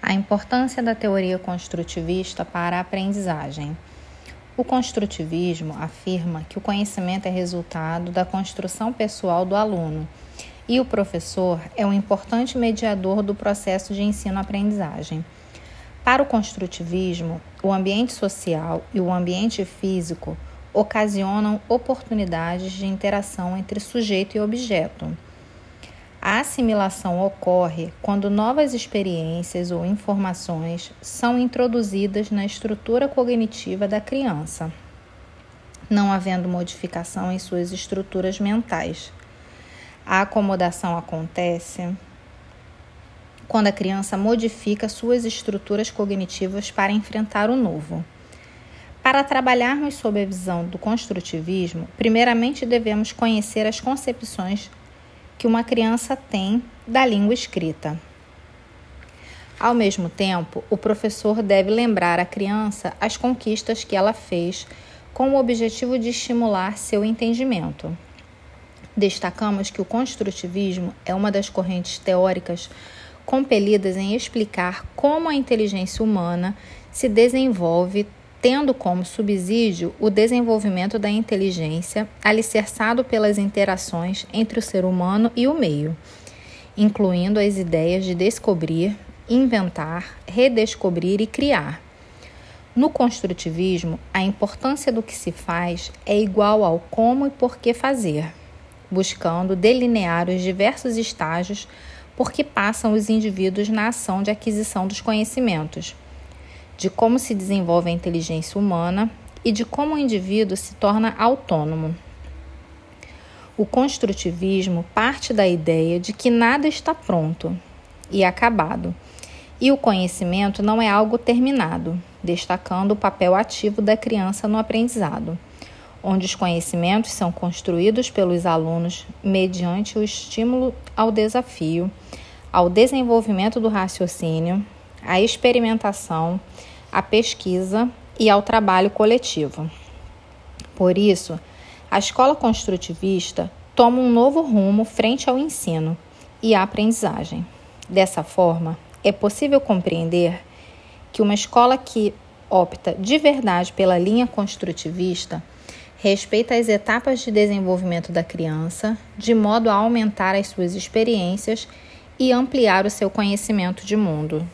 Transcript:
A importância da teoria construtivista para a aprendizagem. O construtivismo afirma que o conhecimento é resultado da construção pessoal do aluno e o professor é um importante mediador do processo de ensino-aprendizagem. Para o construtivismo, o ambiente social e o ambiente físico ocasionam oportunidades de interação entre sujeito e objeto. A assimilação ocorre quando novas experiências ou informações são introduzidas na estrutura cognitiva da criança, não havendo modificação em suas estruturas mentais. A acomodação acontece quando a criança modifica suas estruturas cognitivas para enfrentar o novo. Para trabalharmos sob a visão do construtivismo, primeiramente devemos conhecer as concepções que uma criança tem da língua escrita. Ao mesmo tempo, o professor deve lembrar a criança as conquistas que ela fez com o objetivo de estimular seu entendimento. Destacamos que o construtivismo é uma das correntes teóricas compelidas em explicar como a inteligência humana se desenvolve tendo como subsídio o desenvolvimento da inteligência alicerçado pelas interações entre o ser humano e o meio, incluindo as ideias de descobrir, inventar, redescobrir e criar. No construtivismo, a importância do que se faz é igual ao como e por que fazer, buscando delinear os diversos estágios por que passam os indivíduos na ação de aquisição dos conhecimentos de como se desenvolve a inteligência humana e de como o indivíduo se torna autônomo. O construtivismo parte da ideia de que nada está pronto e acabado, e o conhecimento não é algo terminado, destacando o papel ativo da criança no aprendizado, onde os conhecimentos são construídos pelos alunos mediante o estímulo ao desafio, ao desenvolvimento do raciocínio, à experimentação, à pesquisa e ao trabalho coletivo. Por isso, a escola construtivista toma um novo rumo frente ao ensino e à aprendizagem. Dessa forma, é possível compreender que uma escola que opta de verdade pela linha construtivista respeita as etapas de desenvolvimento da criança, de modo a aumentar as suas experiências e ampliar o seu conhecimento de mundo.